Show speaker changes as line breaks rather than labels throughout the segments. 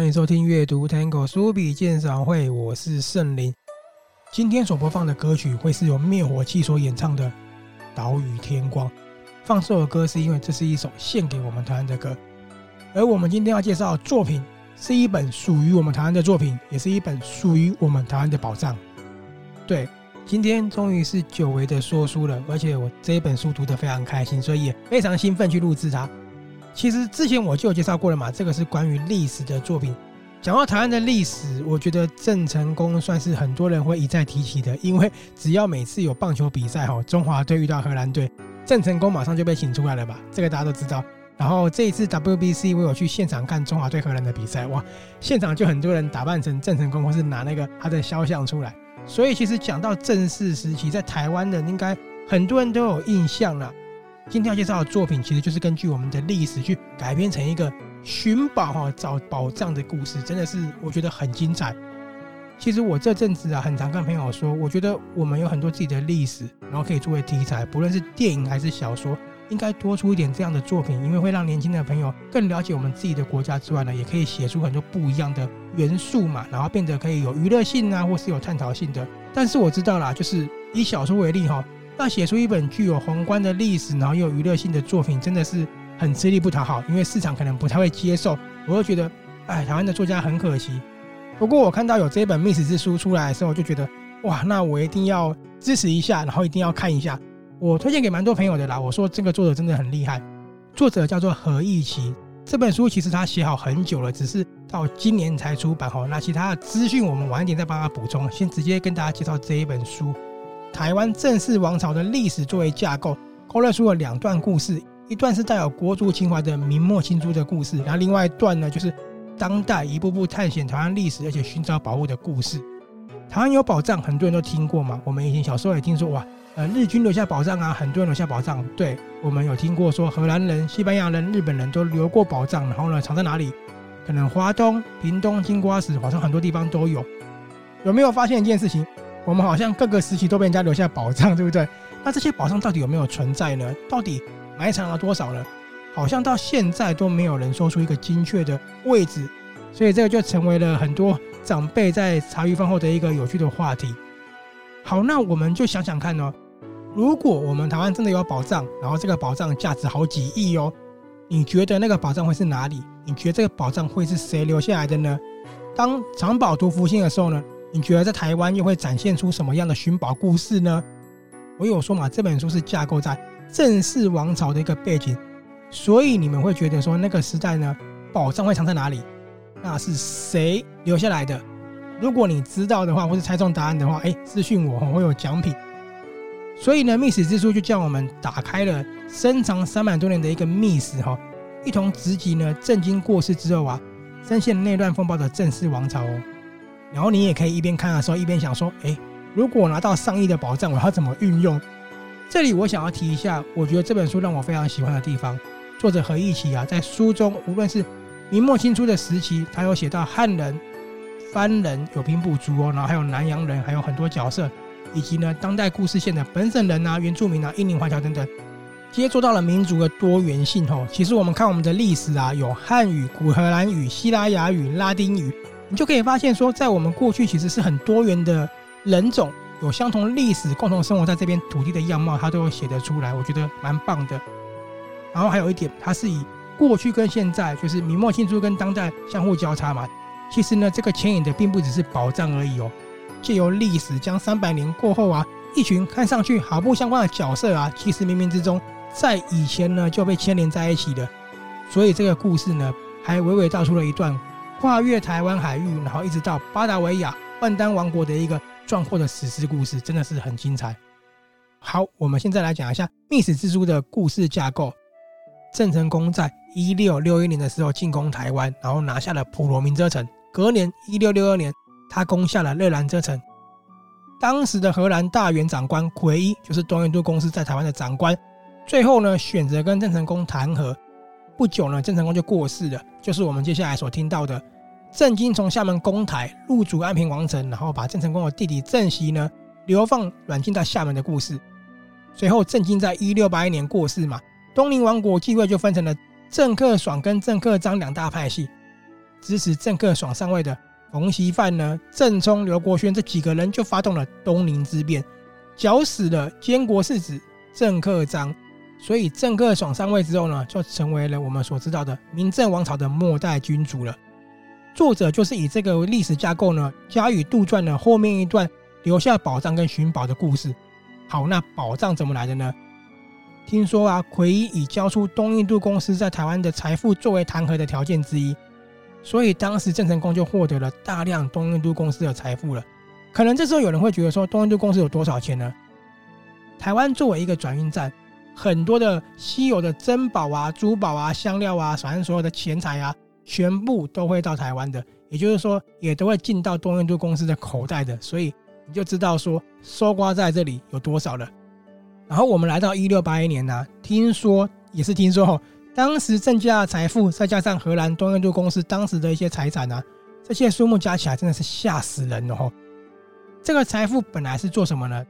欢迎收听阅读 Tango 书笔鉴赏会，我是圣林。今天所播放的歌曲会是由灭火器所演唱的《岛屿天光》。放这首歌是因为这是一首献给我们台湾的歌，而我们今天要介绍的作品是一本属于我们台湾的作品，也是一本属于我们台湾的宝藏。对，今天终于是久违的说书了，而且我这一本书读得非常开心，所以也非常兴奋去录制它。其实之前我就有介绍过了嘛，这个是关于历史的作品。讲到台湾的历史，我觉得郑成功算是很多人会一再提起的，因为只要每次有棒球比赛哈，中华队遇到荷兰队，郑成功马上就被请出来了吧？这个大家都知道。然后这一次 WBC 我有去现场看中华队荷兰的比赛，哇，现场就很多人打扮成郑成功，或是拿那个他的肖像出来。所以其实讲到郑氏时期，在台湾的应该很多人都有印象了。今天要介绍的作品，其实就是根据我们的历史去改编成一个寻宝哈找宝藏的故事，真的是我觉得很精彩。其实我这阵子啊，很常跟朋友说，我觉得我们有很多自己的历史，然后可以作为题材，不论是电影还是小说，应该多出一点这样的作品，因为会让年轻的朋友更了解我们自己的国家之外呢，也可以写出很多不一样的元素嘛，然后变得可以有娱乐性啊，或是有探讨性的。但是我知道啦，就是以小说为例哈。要写出一本具有宏观的历史，然后又有娱乐性的作品，真的是很吃力不讨好，因为市场可能不太会接受。我就觉得，哎，台湾的作家很可惜。不过我看到有这本《密史之书》出来的时候，就觉得，哇，那我一定要支持一下，然后一定要看一下。我推荐给蛮多朋友的啦。我说这个作者真的很厉害，作者叫做何义奇。这本书其实他写好很久了，只是到今年才出版哈。那其他的资讯我们晚一点再帮他补充，先直接跟大家介绍这一本书。台湾正式王朝的历史作为架构，勾勒出了两段故事，一段是带有国族情怀的明末清初的故事，然后另外一段呢，就是当代一步步探险台湾历史，而且寻找宝物的故事。台湾有宝藏，很多人都听过嘛。我们以前小时候也听说，哇，呃，日军留下宝藏啊，很多人留下宝藏。对，我们有听过说，荷兰人、西班牙人、日本人都留过宝藏，然后呢，藏在哪里？可能花东、屏东、金瓜石，好像很多地方都有。有没有发现一件事情？我们好像各个时期都被人家留下宝藏，对不对？那这些宝藏到底有没有存在呢？到底埋藏了多少呢？好像到现在都没有人说出一个精确的位置，所以这个就成为了很多长辈在茶余饭后的一个有趣的话题。好，那我们就想想看哦，如果我们台湾真的有宝藏，然后这个宝藏价值好几亿哦，你觉得那个宝藏会是哪里？你觉得这个宝藏会是谁留下来的呢？当藏宝图复兴的时候呢？你觉得在台湾又会展现出什么样的寻宝故事呢？我有说嘛，这本书是架构在郑氏王朝的一个背景，所以你们会觉得说那个时代呢，宝藏会藏在哪里？那是谁留下来的？如果你知道的话，或是猜中答案的话，哎，私讯我，我会有奖品。所以呢，密史之书就叫我们打开了深藏三百多年的一个密史哈，一同直击呢郑经过世之后啊，深陷内乱风暴的郑氏王朝哦。然后你也可以一边看的时候一边想说：哎，如果拿到上亿的宝藏，我要怎么运用？这里我想要提一下，我觉得这本书让我非常喜欢的地方。作者何义奇啊，在书中无论是明末清初的时期，他有写到汉人、番人、有兵部族哦，然后还有南洋人，还有很多角色，以及呢当代故事线的本省人啊、原住民啊、印尼华侨等等，皆做到了民族的多元性哦。其实我们看我们的历史啊，有汉语、古荷兰语、西拉雅语、拉丁语。你就可以发现说，在我们过去其实是很多元的人种，有相同历史，共同生活在这边土地的样貌，它都有写得出来，我觉得蛮棒的。然后还有一点，它是以过去跟现在，就是明末清初跟当代相互交叉嘛。其实呢，这个牵引的并不只是宝藏而已哦，借由历史将三百年过后啊，一群看上去毫不相关的角色啊，其实冥冥之中在以前呢就被牵连在一起的。所以这个故事呢，还娓娓道出了一段。跨越台湾海域，然后一直到巴达维亚万丹王国的一个壮阔的史诗故事，真的是很精彩。好，我们现在来讲一下《密史之书》的故事架构。郑成功在一六六一年的时候进攻台湾，然后拿下了普罗民遮城。隔年一六六二年，他攻下了热兰遮城。当时的荷兰大员长官奎伊，就是东印度公司在台湾的长官，最后呢选择跟郑成功谈和。不久呢，郑成功就过世了，就是我们接下来所听到的。郑经从厦门攻台，入主安平王城，然后把郑成功的弟弟郑袭呢流放软禁在厦门的故事。随后，郑经在一六八一年过世嘛，东宁王国继位就分成了郑克爽跟郑克章两大派系。支持郑克爽上位的冯锡范呢、郑冲、刘国轩这几个人就发动了东宁之变，绞死了监国世子郑克章。所以郑克爽上位之后呢，就成为了我们所知道的明郑王朝的末代君主了。作者就是以这个历史架构呢，加以杜撰了后面一段留下宝藏跟寻宝的故事。好，那宝藏怎么来的呢？听说啊，奎一以交出东印度公司在台湾的财富作为弹劾的条件之一，所以当时郑成功就获得了大量东印度公司的财富了。可能这时候有人会觉得说，东印度公司有多少钱呢？台湾作为一个转运站，很多的稀有的珍宝啊、珠宝啊、香料啊，反正所有的钱财啊，全部都会到台湾的，也就是说，也都会进到东印度公司的口袋的。所以你就知道说，搜刮在这里有多少了。然后我们来到一六八一年呢、听说也是听说哦，当时郑家的财富，再加上荷兰东印度公司当时的一些财产啊，这些数目加起来真的是吓死人了哦。这个财富本来是做什么呢？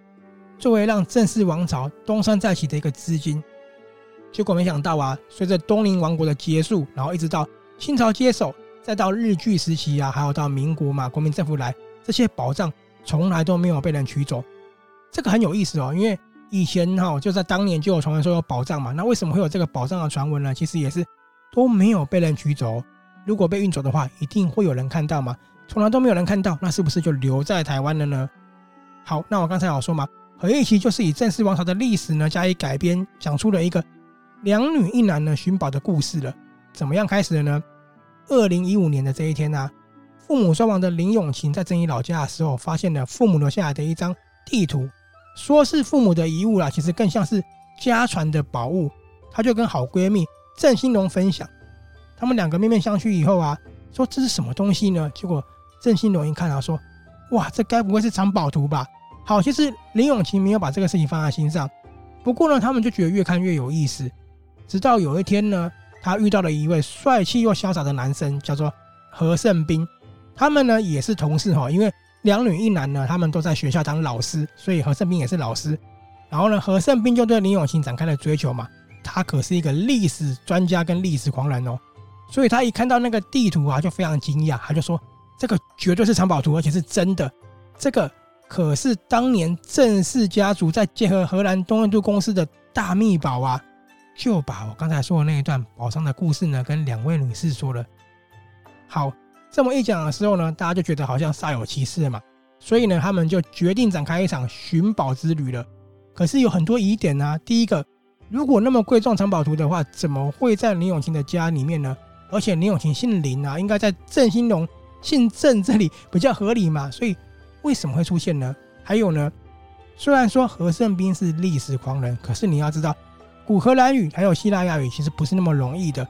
作为让郑氏王朝东山再起的一个资金。结果没想到啊，随着东宁王国的结束，然后一直到清朝接手，再到日据时期啊，还有到民国嘛，国民政府来，这些宝藏从来都没有被人取走。这个很有意思哦，因为。以前哈就在当年就有传闻说有宝藏嘛，那为什么会有这个宝藏的传闻呢？其实也是都没有被人取走。如果被运走的话，一定会有人看到嘛。从来都没有人看到，那是不是就留在台湾了呢？好，那我刚才有说嘛，何义奇就是以郑氏王朝的历史呢加以改编，讲出了一个两女一男呢寻宝的故事了。怎么样开始的呢？二零一五年的这一天呢、啊，父母双亡的林永晴在正义老家的时候，发现了父母留下来的一张地图。说是父母的遗物啦，其实更像是家传的宝物。她就跟好闺蜜郑新龙分享，他们两个面面相觑以后啊，说这是什么东西呢？结果郑新龙一看啊，说哇，这该不会是藏宝图吧？好，其实林永晴没有把这个事情放在心上。不过呢，他们就觉得越看越有意思。直到有一天呢，他遇到了一位帅气又潇洒的男生，叫做何胜斌。他们呢也是同事哈，因为。两女一男呢，他们都在学校当老师，所以何胜斌也是老师。然后呢，何胜斌就对林永晴展开了追求嘛。他可是一个历史专家跟历史狂人哦，所以他一看到那个地图啊，就非常惊讶，他就说：“这个绝对是藏宝图，而且是真的。这个可是当年郑氏家族在结合荷兰东印度公司的大秘宝啊！”就把我刚才说的那一段宝藏的故事呢，跟两位女士说了。好。这么一讲的时候呢，大家就觉得好像煞有其事嘛，所以呢，他们就决定展开一场寻宝之旅了。可是有很多疑点啊。第一个，如果那么贵重藏宝图的话，怎么会在林永晴的家里面呢？而且林永晴姓林啊，应该在郑兴龙姓郑这里比较合理嘛。所以为什么会出现呢？还有呢，虽然说何胜斌是历史狂人，可是你要知道，古荷兰语还有希腊亚语其实不是那么容易的。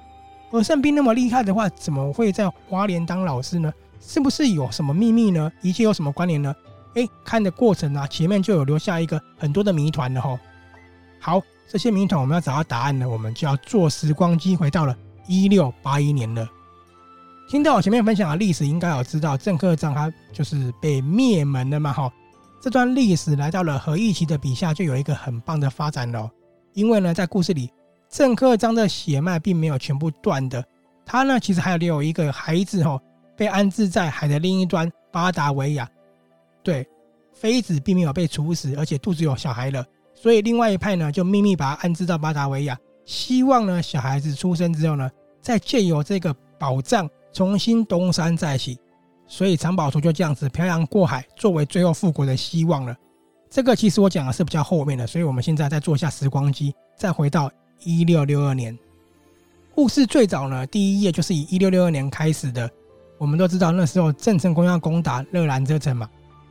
何胜斌那么厉害的话，怎么会在华联当老师呢？是不是有什么秘密呢？一切有什么关联呢？哎，看的过程啊，前面就有留下一个很多的谜团了吼。好，这些谜团我们要找到答案呢，我们就要坐时光机回到了一六八一年了。听到我前面分享的历史，应该有知道郑克彰他就是被灭门了嘛吼。这段历史来到了何义奇的笔下，就有一个很棒的发展了。因为呢，在故事里。郑克彰的血脉并没有全部断的，他呢其实还有留有一个孩子哦，被安置在海的另一端巴达维亚。对，妃子并没有被处死，而且肚子有小孩了，所以另外一派呢就秘密把他安置到巴达维亚，希望呢小孩子出生之后呢，再借由这个宝藏重新东山再起。所以藏宝图就这样子漂洋过海，作为最后复国的希望了。这个其实我讲的是比较后面的，所以我们现在再做一下时光机，再回到。一六六二年，故事最早呢，第一页就是以一六六二年开始的。我们都知道那时候郑成功要攻打热兰遮城嘛，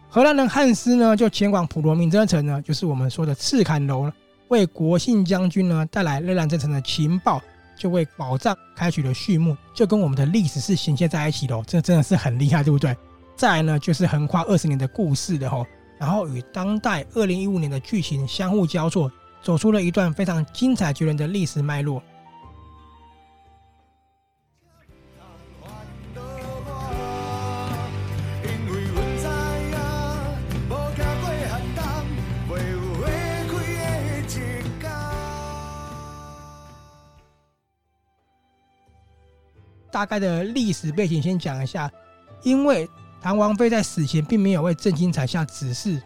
荷兰人汉斯呢就前往普罗民遮城呢，就是我们说的赤坎楼，为国姓将军呢带来热兰遮城的情报，就为宝藏开启了序幕，就跟我们的历史是衔接在一起的，这真的是很厉害，对不对？再来呢，就是横跨二十年的故事的吼，然后与当代二零一五年的剧情相互交错。走出了一段非常精彩绝伦的历史脉络。大概的历史背景先讲一下，因为唐王妃在死前并没有为郑经采下指示，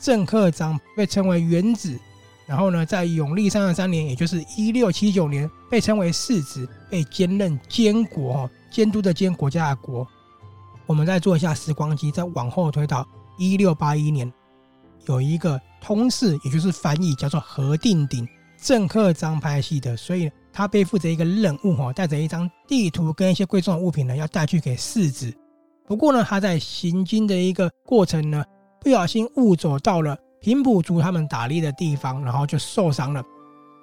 郑克章被称为元子，然后呢，在永历三十三年，也就是一六七九年，被称为世子，被兼任监国，监督的监，国家的国。我们再做一下时光机，再往后推到一六八一年，有一个通事，也就是翻译，叫做何定鼎，郑克章拍戏的，所以他背负着一个任务，哈，带着一张地图跟一些贵重的物品呢，要带去给世子。不过呢，他在行经的一个过程呢，不小心误走到了平埔族他们打猎的地方，然后就受伤了。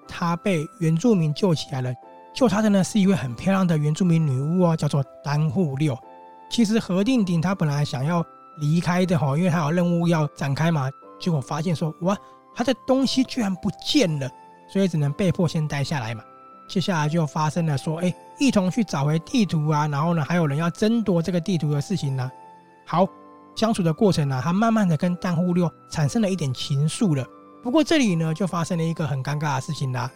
他被原住民救起来了，救他的呢是一位很漂亮的原住民女巫哦，叫做丹户六。其实何定鼎他本来想要离开的哈，因为他有任务要展开嘛。结果发现说哇，他的东西居然不见了，所以只能被迫先待下来嘛。接下来就发生了说，哎，一同去找回地图啊，然后呢，还有人要争夺这个地图的事情呢。好，相处的过程呢，他慢慢的跟丹户六产生了一点情愫了。不过这里呢，就发生了一个很尴尬的事情啦，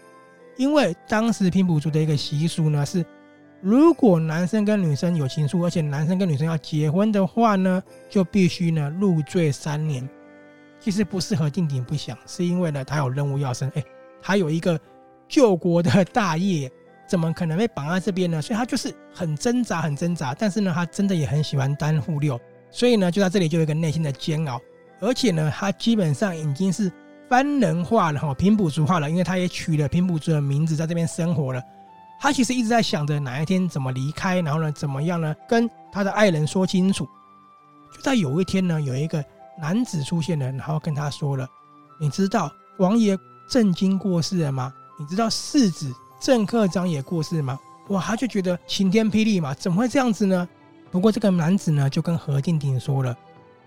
因为当时拼补族的一个习俗呢是。如果男生跟女生有情愫，而且男生跟女生要结婚的话呢，就必须呢入赘三年。其实不适合定鼎不想，是因为呢他有任务要生，哎，他有一个救国的大业，怎么可能被绑在这边呢？所以他就是很挣扎，很挣扎。但是呢，他真的也很喜欢单户六，所以呢就在这里就有一个内心的煎熬。而且呢，他基本上已经是番人化了哈，平埔族化了，因为他也取了平埔族的名字，在这边生活了。他其实一直在想着哪一天怎么离开，然后呢，怎么样呢？跟他的爱人说清楚。就在有一天呢，有一个男子出现了，然后跟他说了：“你知道王爷郑经过世了吗？你知道世子郑克章也过世吗？”哇，他就觉得晴天霹雳嘛，怎么会这样子呢？不过这个男子呢，就跟何定鼎说了：“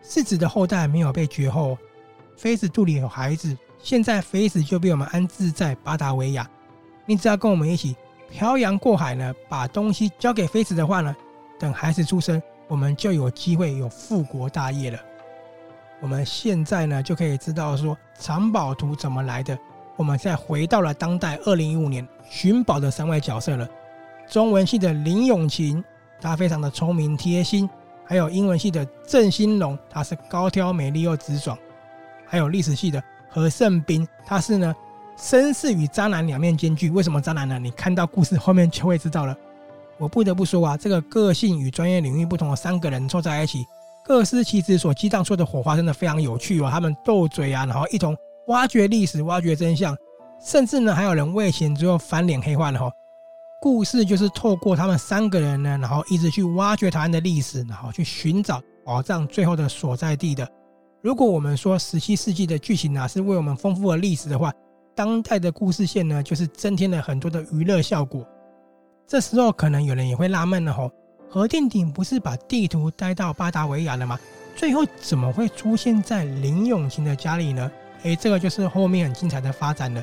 世子的后代没有被绝后，妃子肚里有孩子，现在妃子就被我们安置在巴达维亚，你只要跟我们一起。”漂洋过海呢，把东西交给妃子的话呢，等孩子出生，我们就有机会有复国大业了。我们现在呢，就可以知道说藏宝图怎么来的。我们现在回到了当代二零一五年寻宝的三位角色了。中文系的林永晴，他非常的聪明贴心；还有英文系的郑兴龙，他是高挑美丽又直爽；还有历史系的何胜斌，他是呢。绅士与渣男两面兼具，为什么渣男呢？你看到故事后面就会知道了。我不得不说啊，这个个性与专业领域不同的三个人凑在一起，各司其职所激荡出的火花真的非常有趣哦。他们斗嘴啊，然后一同挖掘历史、挖掘真相，甚至呢还有人为钱之后翻脸黑化了哈。故事就是透过他们三个人呢，然后一直去挖掘台湾的历史，然后去寻找宝藏最后的所在地的。如果我们说十七世纪的剧情啊是为我们丰富了历史的话，当代的故事线呢，就是增添了很多的娱乐效果。这时候可能有人也会纳闷了吼，何定鼎不是把地图带到巴达维亚了吗？最后怎么会出现在林永晴的家里呢？诶，这个就是后面很精彩的发展了。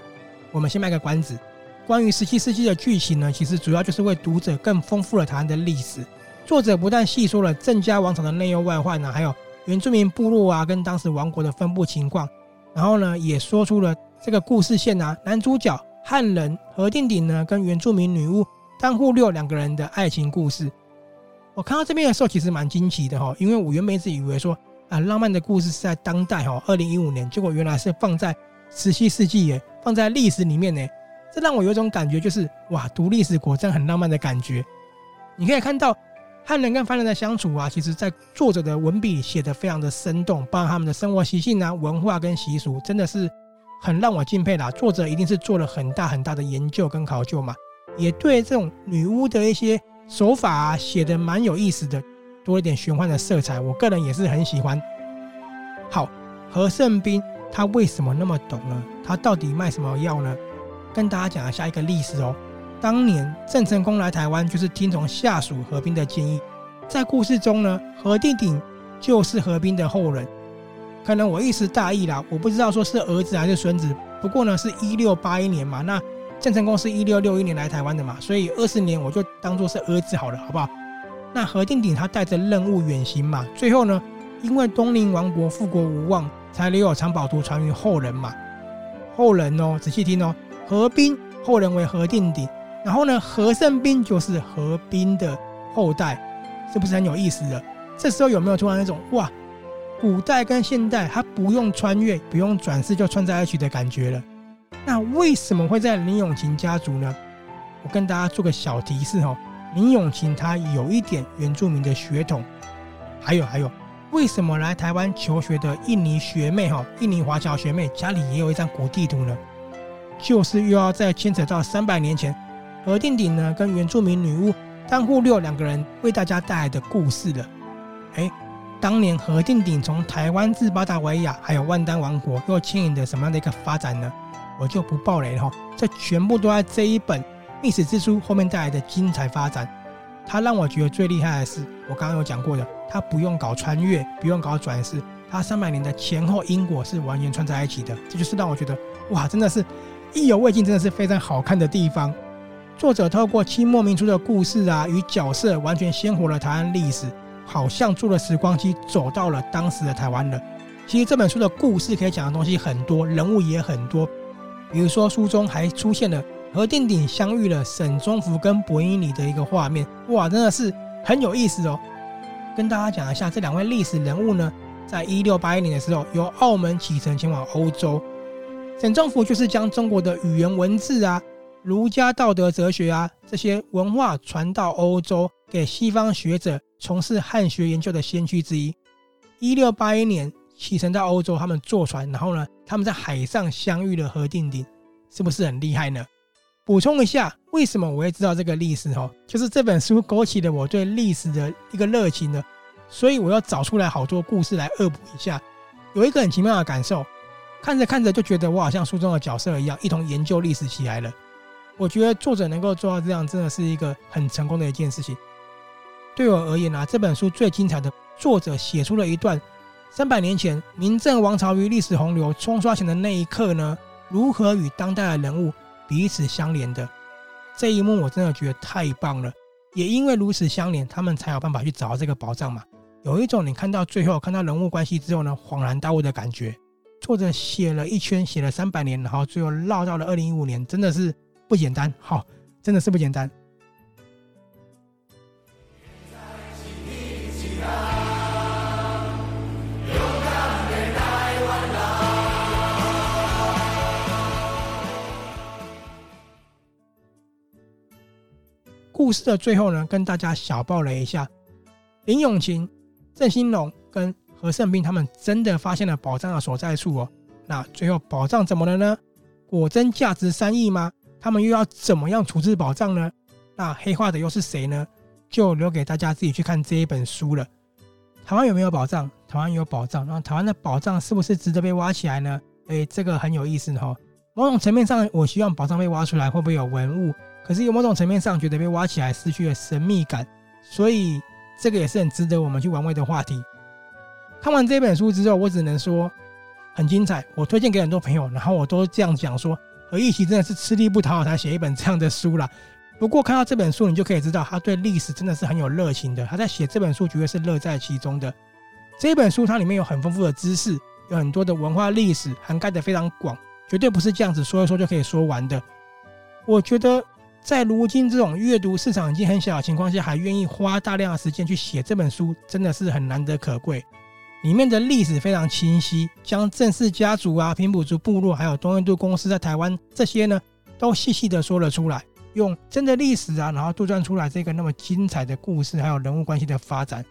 我们先卖个关子，关于十七世纪的剧情呢，其实主要就是为读者更丰富了台湾的历史。作者不但细说了郑家王朝的内忧外患呢，还有原住民部落啊跟当时王国的分布情况，然后呢也说出了。这个故事线啊，男主角汉人何定鼎呢，跟原住民女巫丹户六两个人的爱情故事。我看到这边的时候，其实蛮惊奇的哈，因为我原本一直以为说啊，浪漫的故事是在当代哈，二零一五年，结果原来是放在十七世纪耶，放在历史里面呢，这让我有一种感觉，就是哇，读历史果真很浪漫的感觉。你可以看到汉人跟凡人的相处啊，其实在作者的文笔写得非常的生动，包括他们的生活习性啊、文化跟习俗，真的是。很让我敬佩啦，作者一定是做了很大很大的研究跟考究嘛，也对这种女巫的一些手法啊写得蛮有意思的，多一点玄幻的色彩，我个人也是很喜欢。好，何胜斌他为什么那么懂呢？他到底卖什么药呢？跟大家讲一下一个历史哦。当年郑成功来台湾，就是听从下属何斌的建议，在故事中呢，何定鼎就是何斌的后人。可能我一时大意啦，我不知道说是儿子还是孙子。不过呢，是一六八一年嘛，那郑成功是一六六一年来台湾的嘛，所以二十年我就当做是儿子好了，好不好？那何定鼎他带着任务远行嘛，最后呢，因为东宁王国复国无望，才留有藏宝图传于后人嘛。后人哦，仔细听哦，何彬后人为何定鼎，然后呢，何胜兵就是何彬的后代，是不是很有意思的？这时候有没有突然那种哇，古代跟现代它不用穿越，不用转世就串在一起的感觉了？那为什么会在林永晴家族呢？我跟大家做个小提示哦，林永晴他有一点原住民的血统，还有还有，为什么来台湾求学的印尼学妹哈，印尼华侨学妹家里也有一张古地图呢？就是又要再牵扯到三百年前何定鼎呢跟原住民女巫当户六两个人为大家带来的故事了。哎，当年何定鼎从台湾至巴达维亚还有万丹王国又牵引的什么样的一个发展呢？我就不爆雷了哈，这全部都在这一本历史之书后面带来的精彩发展。它让我觉得最厉害的是，我刚刚有讲过的，它不用搞穿越，不用搞转世，它三百年的前后因果是完全串在一起的。这就是让我觉得哇，真的是。意犹未尽，真的是非常好看的地方。作者透过清末民初的故事啊与角色，完全鲜活了台湾历史，好像坐了时光机走到了当时的台湾了。其实这本书的故事可以讲的东西很多，人物也很多。比如说书中还出现了何定鼎相遇了沈宗福跟伯英里的一个画面，哇，真的是很有意思哦。跟大家讲一下，这两位历史人物呢，在一六八一年的时候由澳门启程前往欧洲。沈宗福就是将中国的语言文字啊、儒家道德哲学啊这些文化传到欧洲，给西方学者从事汉学研究的先驱之一。一六八一年启程到欧洲，他们坐船，然后呢，他们在海上相遇了何定鼎，是不是很厉害呢？补充一下，为什么我会知道这个历史？哦，就是这本书勾起了我对历史的一个热情呢，所以我要找出来好多故事来恶补一下。有一个很奇妙的感受。看着看着就觉得我好像书中的角色一样，一同研究历史起来了。我觉得作者能够做到这样，真的是一个很成功的一件事情。对我而言啊，这本书最精彩的，作者写出了一段三百年前明郑王朝于历史洪流冲刷前的那一刻呢，如何与当代的人物彼此相连的这一幕，我真的觉得太棒了。也因为如此相连，他们才有办法去找到这个宝藏嘛。有一种你看到最后，看到人物关系之后呢，恍然大悟的感觉。作者写了一圈，写了三百年，然后最后绕到了二零一五年，真的是不简单。好，真的是不简单。故事的最后呢，跟大家小爆雷一下：林永晴、郑兴龙跟。何胜斌他们真的发现了宝藏的所在处哦，那最后宝藏怎么了呢？果真价值三亿吗？他们又要怎么样处置宝藏呢？那黑化的又是谁呢？就留给大家自己去看这一本书了。台湾有没有宝藏？台湾有宝藏，那台湾的宝藏是不是值得被挖起来呢？诶，这个很有意思哈。某种层面上，我希望宝藏被挖出来会不会有文物？可是有某种层面上觉得被挖起来失去了神秘感，所以这个也是很值得我们去玩味的话题。看完这本书之后，我只能说很精彩，我推荐给很多朋友，然后我都这样讲说，何一奇真的是吃力不讨好才写一本这样的书啦。不过看到这本书，你就可以知道他对历史真的是很有热情的，他在写这本书绝对是乐在其中的。这本书它里面有很丰富的知识，有很多的文化历史，涵盖的非常广，绝对不是这样子说一说就可以说完的。我觉得在如今这种阅读市场已经很小的情况下，还愿意花大量的时间去写这本书，真的是很难得可贵。里面的历史非常清晰，将郑氏家族啊、平埔族部落，还有东印度公司在台湾这些呢，都细细的说了出来，用真的历史啊，然后杜撰出来这个那么精彩的故事，还有人物关系的发展。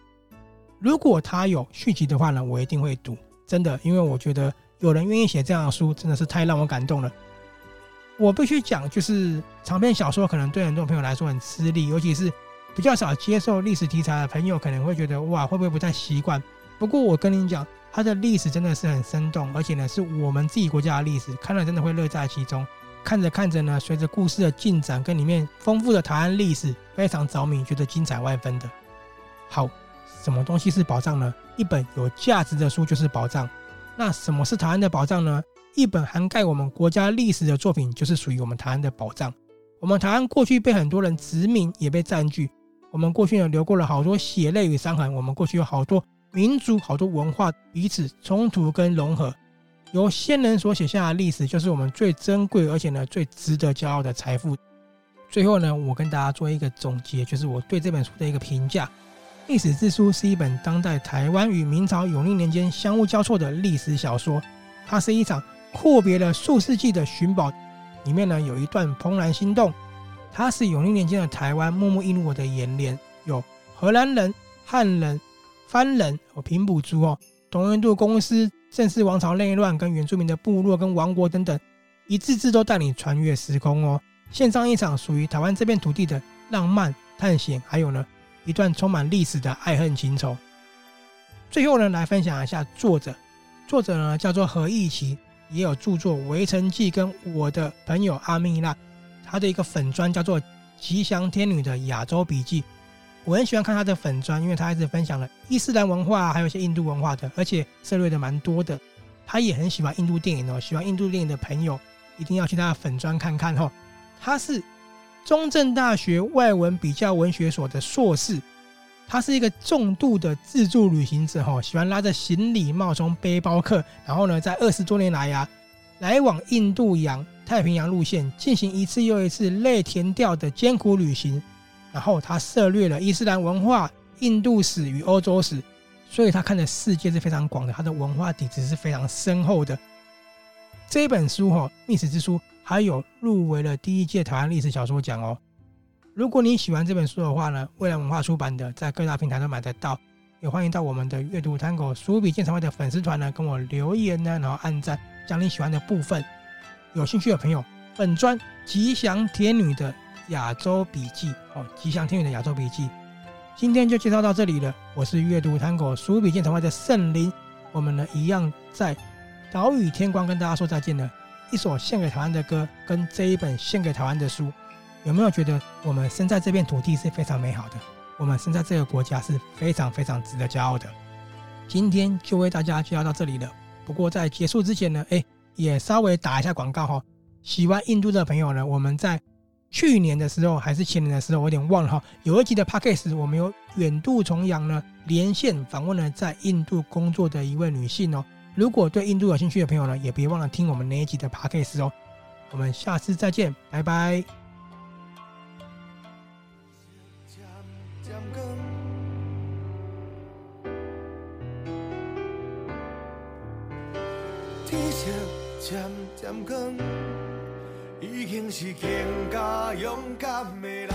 如果他有续集的话呢，我一定会读，真的，因为我觉得有人愿意写这样的书，真的是太让我感动了。我必须讲，就是长篇小说可能对很多朋友来说很吃力，尤其是比较少接受历史题材的朋友，可能会觉得哇，会不会不太习惯？不过我跟你讲，它的历史真的是很生动，而且呢是我们自己国家的历史，看了真的会乐在其中。看着看着呢，随着故事的进展跟里面丰富的台湾历史，非常着迷，觉得精彩万分的。好，什么东西是宝藏呢？一本有价值的书就是宝藏。那什么是台湾的宝藏呢？一本涵盖我们国家历史的作品，就是属于我们台湾的宝藏。我们台湾过去被很多人殖民，也被占据。我们过去呢流过了好多血泪与伤痕。我们过去有好多。民族好多文化彼此冲突跟融合，由先人所写下的历史，就是我们最珍贵而且呢最值得骄傲的财富。最后呢，我跟大家做一个总结，就是我对这本书的一个评价。《历史之书》是一本当代台湾与明朝永历年间相互交错的历史小说，它是一场阔别了数世纪的寻宝。里面呢有一段怦然心动，它是永历年间的台湾默默映入我的眼帘，有荷兰人、汉人、番人、和平埔族哦、东印度公司、郑氏王朝内乱跟原住民的部落跟王国等等，一字字都带你穿越时空哦，献上一场属于台湾这片土地的浪漫探险，还有呢。一段充满历史的爱恨情仇。最后呢，来分享一下作者。作者呢叫做何义奇，也有著作《围城记》跟我的朋友阿米娜，他的一个粉专叫做“吉祥天女”的亚洲笔记。我很喜欢看他的粉专，因为他一直分享了伊斯兰文化，还有一些印度文化的，而且涉猎的蛮多的。他也很喜欢印度电影哦，喜欢印度电影的朋友一定要去他的粉专看看哦。他是。中正大学外文比较文学所的硕士，他是一个重度的自助旅行者哈，喜欢拉着行李冒充背包客，然后呢，在二十多年来呀，来往印度洋、太平洋路线，进行一次又一次类田调的艰苦旅行。然后他涉猎了伊斯兰文化、印度史与欧洲史，所以他看的世界是非常广的，他的文化底子是非常深厚的。这本书哈，历史之书。还有入围了第一届台湾历史小说奖哦。如果你喜欢这本书的话呢，未来文化出版的，在各大平台都买得到。也欢迎到我们的阅读 Tango 书笔鉴赏会的粉丝团呢，跟我留言呢，然后按赞，讲你喜欢的部分。有兴趣的朋友，本专吉祥天女的亚洲笔记哦，吉祥天女的亚洲笔记，今天就介绍到这里了。我是阅读 Tango 书笔鉴赏会的圣灵，我们呢一样在岛屿天光跟大家说再见了。一首献给台湾的歌，跟这一本献给台湾的书，有没有觉得我们生在这片土地是非常美好的？我们生在这个国家是非常非常值得骄傲的。今天就为大家介绍到这里了。不过在结束之前呢，哎，也稍微打一下广告哈。喜欢印度的朋友呢，我们在去年的时候还是前年的时候，我有点忘了哈。有一集的 Podcast，我们有远渡重洋呢，连线访问了在印度工作的一位女性哦。如果对印度有兴趣的朋友呢，也别忘了听我们那一集的 Podcast 哦。我们下次再见，拜拜。渐渐光，已经是更加勇敢的人。